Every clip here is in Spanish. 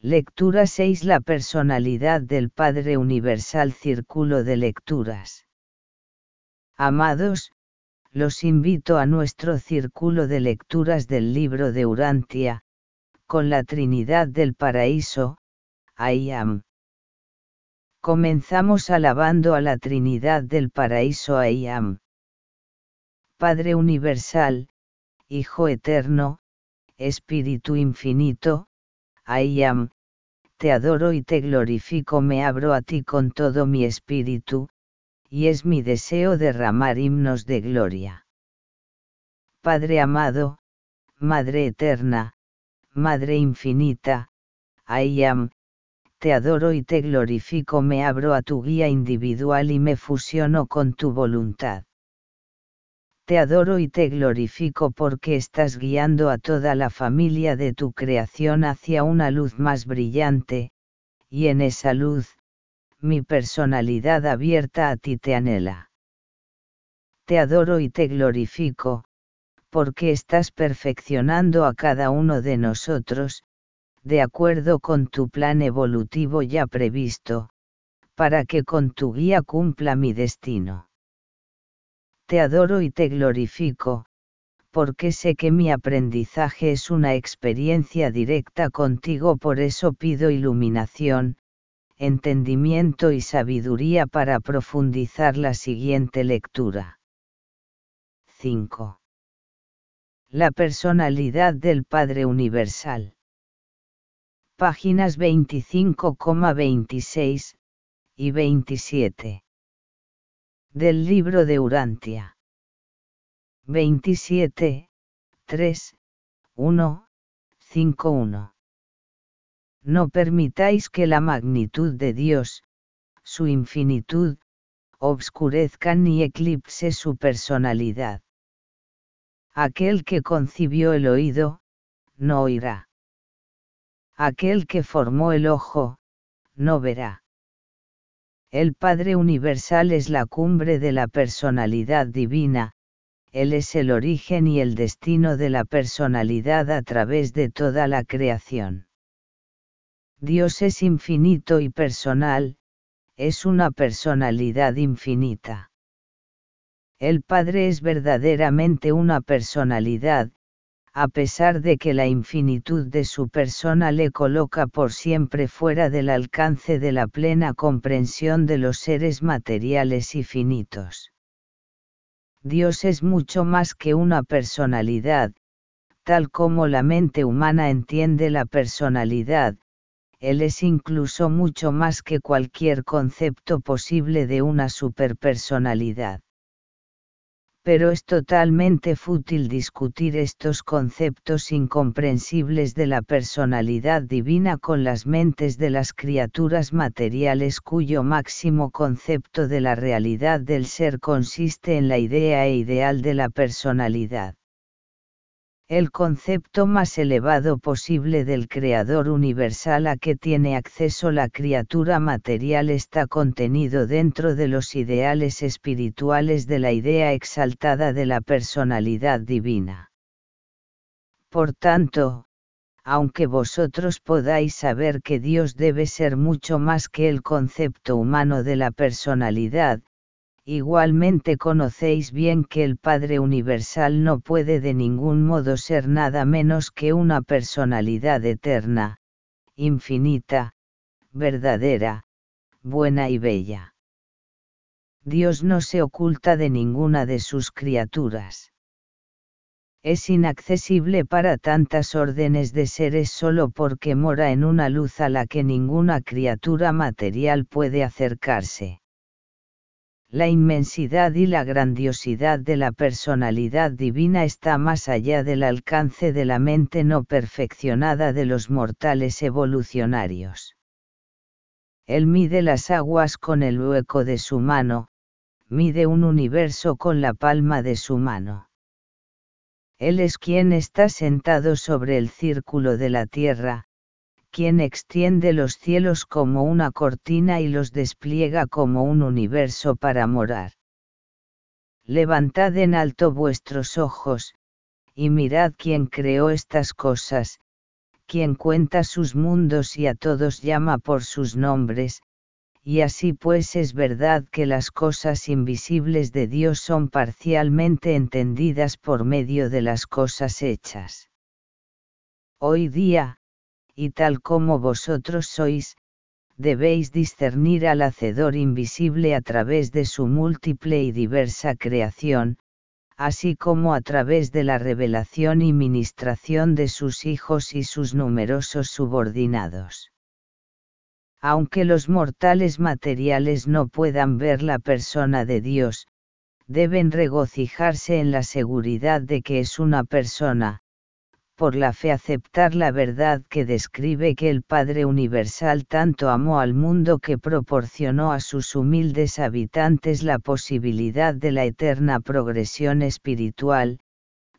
Lectura 6 La personalidad del Padre Universal Círculo de Lecturas. Amados, los invito a nuestro círculo de lecturas del libro de Urantia, con la Trinidad del Paraíso, I am. Comenzamos alabando a la Trinidad del Paraíso I am. Padre Universal, Hijo Eterno, Espíritu Infinito, I am, te adoro y te glorifico, me abro a ti con todo mi espíritu, y es mi deseo derramar himnos de gloria. Padre amado, Madre eterna, Madre infinita, I am, te adoro y te glorifico, me abro a tu guía individual y me fusiono con tu voluntad te adoro y te glorifico porque estás guiando a toda la familia de tu creación hacia una luz más brillante, y en esa luz, mi personalidad abierta a ti te anhela. Te adoro y te glorifico, porque estás perfeccionando a cada uno de nosotros, de acuerdo con tu plan evolutivo ya previsto, para que con tu guía cumpla mi destino te adoro y te glorifico, porque sé que mi aprendizaje es una experiencia directa contigo, por eso pido iluminación, entendimiento y sabiduría para profundizar la siguiente lectura. 5. La personalidad del Padre Universal. Páginas 25,26 y 27 del libro de Urantia. 27, 3, 1, 5, 1. No permitáis que la magnitud de Dios, su infinitud, obscurezcan ni eclipse su personalidad. Aquel que concibió el oído, no oirá. Aquel que formó el ojo, no verá. El Padre Universal es la cumbre de la personalidad divina, Él es el origen y el destino de la personalidad a través de toda la creación. Dios es infinito y personal, es una personalidad infinita. El Padre es verdaderamente una personalidad, a pesar de que la infinitud de su persona le coloca por siempre fuera del alcance de la plena comprensión de los seres materiales y finitos. Dios es mucho más que una personalidad, tal como la mente humana entiende la personalidad, Él es incluso mucho más que cualquier concepto posible de una superpersonalidad pero es totalmente fútil discutir estos conceptos incomprensibles de la personalidad divina con las mentes de las criaturas materiales cuyo máximo concepto de la realidad del ser consiste en la idea e ideal de la personalidad. El concepto más elevado posible del Creador universal a que tiene acceso la criatura material está contenido dentro de los ideales espirituales de la idea exaltada de la personalidad divina. Por tanto, aunque vosotros podáis saber que Dios debe ser mucho más que el concepto humano de la personalidad, Igualmente conocéis bien que el Padre Universal no puede de ningún modo ser nada menos que una personalidad eterna, infinita, verdadera, buena y bella. Dios no se oculta de ninguna de sus criaturas. Es inaccesible para tantas órdenes de seres solo porque mora en una luz a la que ninguna criatura material puede acercarse la inmensidad y la grandiosidad de la personalidad divina está más allá del alcance de la mente no perfeccionada de los mortales evolucionarios. Él mide las aguas con el hueco de su mano, mide un universo con la palma de su mano. Él es quien está sentado sobre el círculo de la tierra, quien extiende los cielos como una cortina y los despliega como un universo para morar. Levantad en alto vuestros ojos, y mirad quién creó estas cosas, quien cuenta sus mundos y a todos llama por sus nombres, y así pues es verdad que las cosas invisibles de Dios son parcialmente entendidas por medio de las cosas hechas. Hoy día, y tal como vosotros sois, debéis discernir al Hacedor invisible a través de su múltiple y diversa creación, así como a través de la revelación y ministración de sus hijos y sus numerosos subordinados. Aunque los mortales materiales no puedan ver la persona de Dios, deben regocijarse en la seguridad de que es una persona, por la fe aceptar la verdad que describe que el Padre Universal tanto amó al mundo que proporcionó a sus humildes habitantes la posibilidad de la eterna progresión espiritual,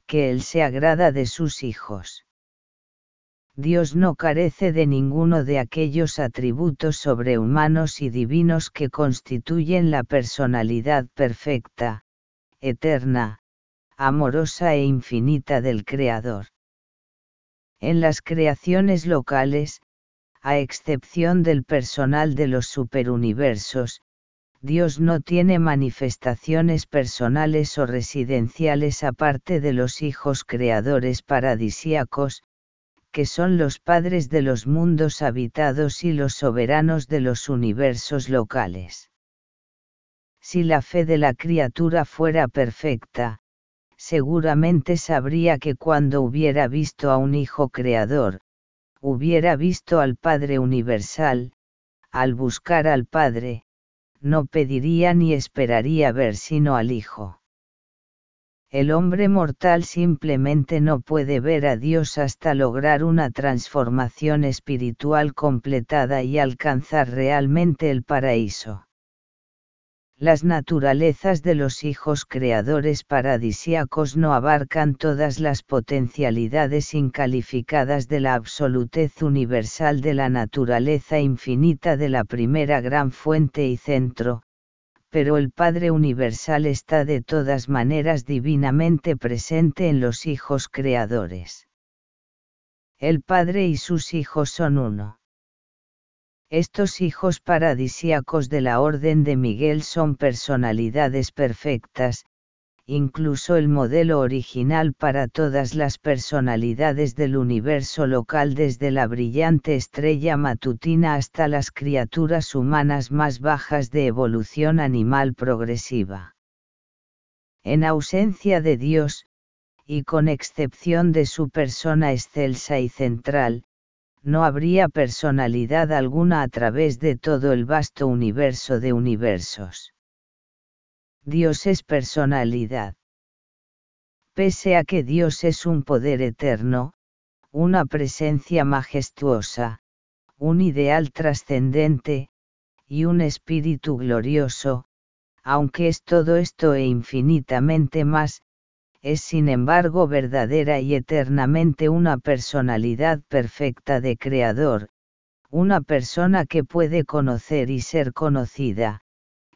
que Él se agrada de sus hijos. Dios no carece de ninguno de aquellos atributos sobrehumanos y divinos que constituyen la personalidad perfecta, eterna, amorosa e infinita del Creador. En las creaciones locales, a excepción del personal de los superuniversos, Dios no tiene manifestaciones personales o residenciales aparte de los hijos creadores paradisíacos, que son los padres de los mundos habitados y los soberanos de los universos locales. Si la fe de la criatura fuera perfecta, seguramente sabría que cuando hubiera visto a un Hijo Creador, hubiera visto al Padre Universal, al buscar al Padre, no pediría ni esperaría ver sino al Hijo. El hombre mortal simplemente no puede ver a Dios hasta lograr una transformación espiritual completada y alcanzar realmente el paraíso las naturalezas de los hijos creadores paradisíacos no abarcan todas las potencialidades incalificadas de la absolutez universal de la naturaleza infinita de la primera gran fuente y centro, pero el Padre Universal está de todas maneras divinamente presente en los hijos creadores. El Padre y sus hijos son uno. Estos hijos paradisíacos de la Orden de Miguel son personalidades perfectas, incluso el modelo original para todas las personalidades del universo local desde la brillante estrella matutina hasta las criaturas humanas más bajas de evolución animal progresiva. En ausencia de Dios, y con excepción de su persona excelsa y central, no habría personalidad alguna a través de todo el vasto universo de universos. Dios es personalidad. Pese a que Dios es un poder eterno, una presencia majestuosa, un ideal trascendente, y un espíritu glorioso, aunque es todo esto e infinitamente más, es sin embargo verdadera y eternamente una personalidad perfecta de Creador, una persona que puede conocer y ser conocida,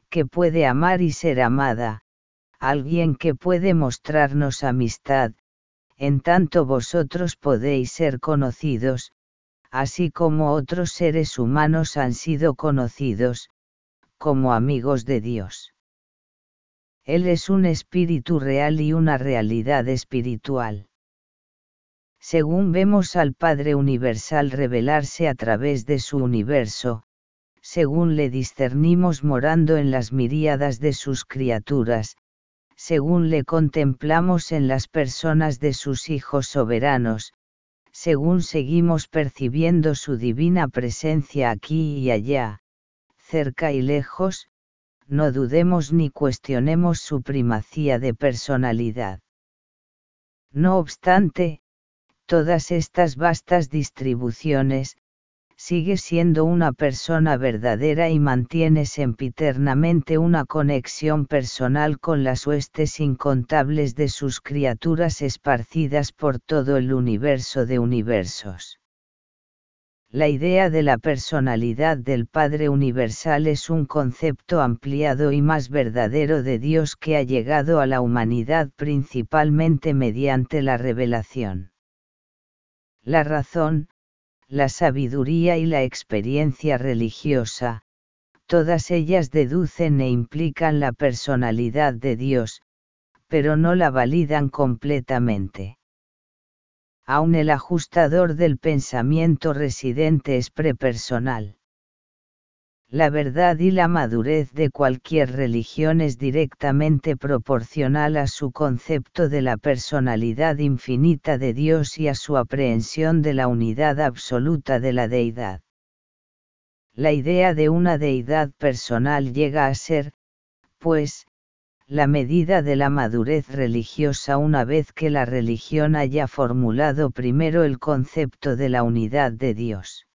que puede amar y ser amada, alguien que puede mostrarnos amistad, en tanto vosotros podéis ser conocidos, así como otros seres humanos han sido conocidos, como amigos de Dios. Él es un espíritu real y una realidad espiritual. Según vemos al Padre Universal revelarse a través de su universo, según le discernimos morando en las miríadas de sus criaturas, según le contemplamos en las personas de sus hijos soberanos, según seguimos percibiendo su divina presencia aquí y allá, cerca y lejos, no dudemos ni cuestionemos su primacía de personalidad. No obstante, todas estas vastas distribuciones, sigue siendo una persona verdadera y mantiene sempiternamente una conexión personal con las huestes incontables de sus criaturas esparcidas por todo el universo de universos. La idea de la personalidad del Padre Universal es un concepto ampliado y más verdadero de Dios que ha llegado a la humanidad principalmente mediante la revelación. La razón, la sabiduría y la experiencia religiosa, todas ellas deducen e implican la personalidad de Dios, pero no la validan completamente. Aun el ajustador del pensamiento residente es prepersonal. La verdad y la madurez de cualquier religión es directamente proporcional a su concepto de la personalidad infinita de Dios y a su aprehensión de la unidad absoluta de la deidad. La idea de una deidad personal llega a ser, pues, la medida de la madurez religiosa una vez que la religión haya formulado primero el concepto de la unidad de Dios.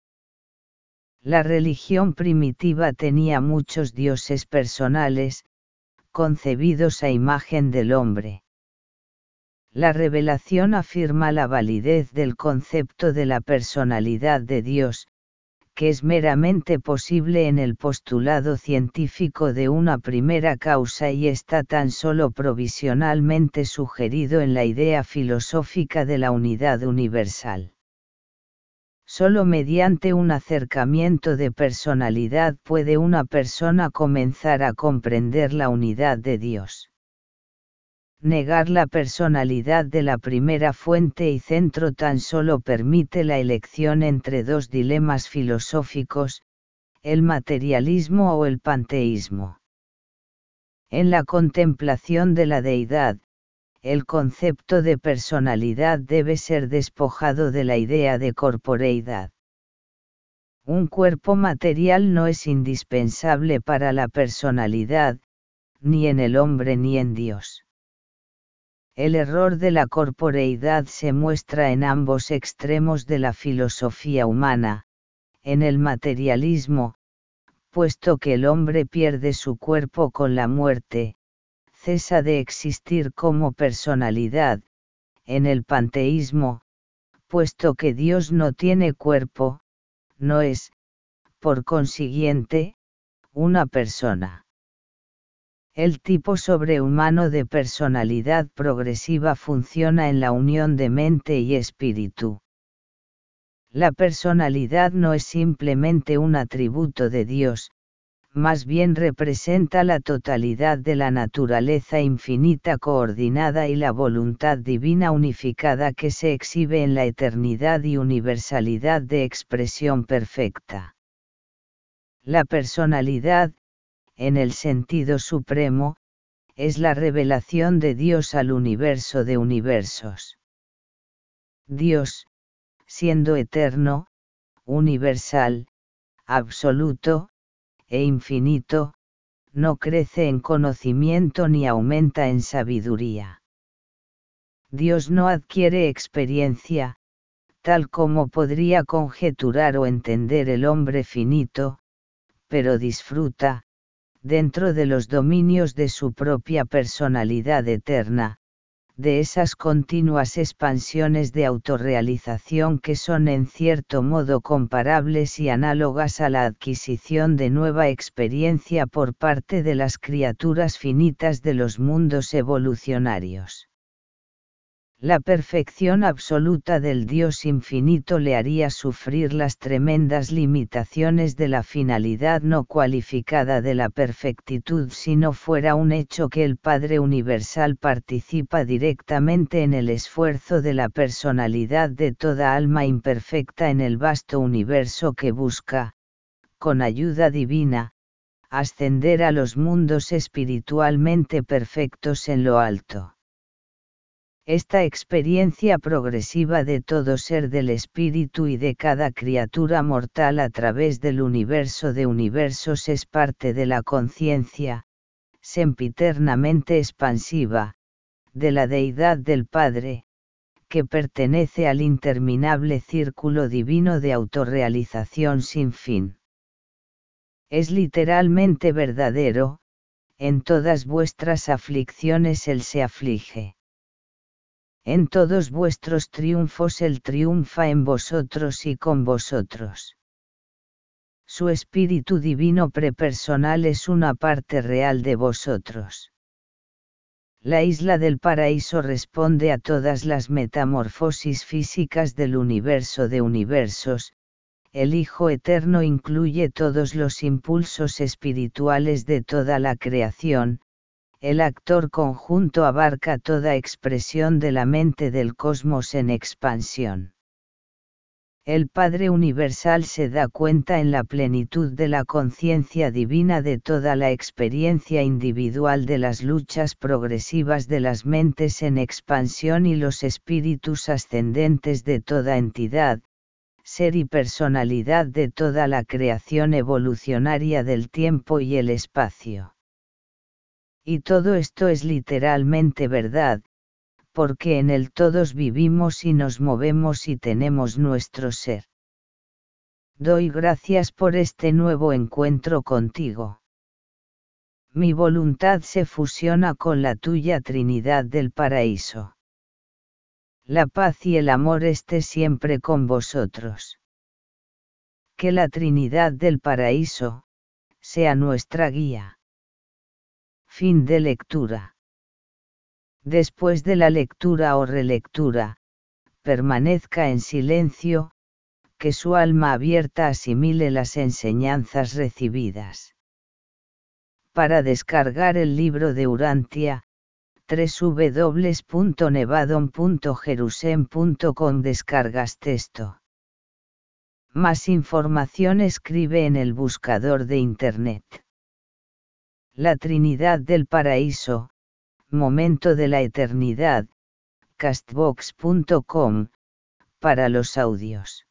La religión primitiva tenía muchos dioses personales, concebidos a imagen del hombre. La revelación afirma la validez del concepto de la personalidad de Dios, que es meramente posible en el postulado científico de una primera causa y está tan solo provisionalmente sugerido en la idea filosófica de la unidad universal. Solo mediante un acercamiento de personalidad puede una persona comenzar a comprender la unidad de Dios. Negar la personalidad de la primera fuente y centro tan solo permite la elección entre dos dilemas filosóficos, el materialismo o el panteísmo. En la contemplación de la deidad, el concepto de personalidad debe ser despojado de la idea de corporeidad. Un cuerpo material no es indispensable para la personalidad, ni en el hombre ni en Dios. El error de la corporeidad se muestra en ambos extremos de la filosofía humana, en el materialismo, puesto que el hombre pierde su cuerpo con la muerte, cesa de existir como personalidad, en el panteísmo, puesto que Dios no tiene cuerpo, no es, por consiguiente, una persona. El tipo sobrehumano de personalidad progresiva funciona en la unión de mente y espíritu. La personalidad no es simplemente un atributo de Dios, más bien representa la totalidad de la naturaleza infinita coordinada y la voluntad divina unificada que se exhibe en la eternidad y universalidad de expresión perfecta. La personalidad, en el sentido supremo, es la revelación de Dios al universo de universos. Dios, siendo eterno, universal, absoluto, e infinito, no crece en conocimiento ni aumenta en sabiduría. Dios no adquiere experiencia, tal como podría conjeturar o entender el hombre finito, pero disfruta, dentro de los dominios de su propia personalidad eterna, de esas continuas expansiones de autorrealización que son en cierto modo comparables y análogas a la adquisición de nueva experiencia por parte de las criaturas finitas de los mundos evolucionarios la perfección absoluta del Dios infinito le haría sufrir las tremendas limitaciones de la finalidad no cualificada de la perfectitud si no fuera un hecho que el Padre Universal participa directamente en el esfuerzo de la personalidad de toda alma imperfecta en el vasto universo que busca, con ayuda divina, ascender a los mundos espiritualmente perfectos en lo alto. Esta experiencia progresiva de todo ser del espíritu y de cada criatura mortal a través del universo de universos es parte de la conciencia, sempiternamente expansiva, de la deidad del Padre, que pertenece al interminable círculo divino de autorrealización sin fin. Es literalmente verdadero, en todas vuestras aflicciones Él se aflige en todos vuestros triunfos Él triunfa en vosotros y con vosotros. Su Espíritu Divino prepersonal es una parte real de vosotros. La isla del paraíso responde a todas las metamorfosis físicas del universo de universos, el Hijo Eterno incluye todos los impulsos espirituales de toda la creación, el actor conjunto abarca toda expresión de la mente del cosmos en expansión. El Padre Universal se da cuenta en la plenitud de la conciencia divina de toda la experiencia individual de las luchas progresivas de las mentes en expansión y los espíritus ascendentes de toda entidad, ser y personalidad de toda la creación evolucionaria del tiempo y el espacio. Y todo esto es literalmente verdad, porque en él todos vivimos y nos movemos y tenemos nuestro ser. Doy gracias por este nuevo encuentro contigo. Mi voluntad se fusiona con la tuya Trinidad del Paraíso. La paz y el amor esté siempre con vosotros. Que la Trinidad del Paraíso, sea nuestra guía. Fin de lectura. Después de la lectura o relectura, permanezca en silencio, que su alma abierta asimile las enseñanzas recibidas. Para descargar el libro de Urantia, www.nevadon.jerusem.com descargas texto. Más información escribe en el buscador de Internet. La Trinidad del Paraíso, Momento de la Eternidad, castbox.com, para los audios.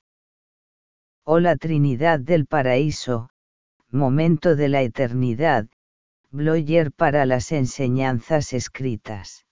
O la Trinidad del Paraíso, Momento de la Eternidad, Blogger para las enseñanzas escritas.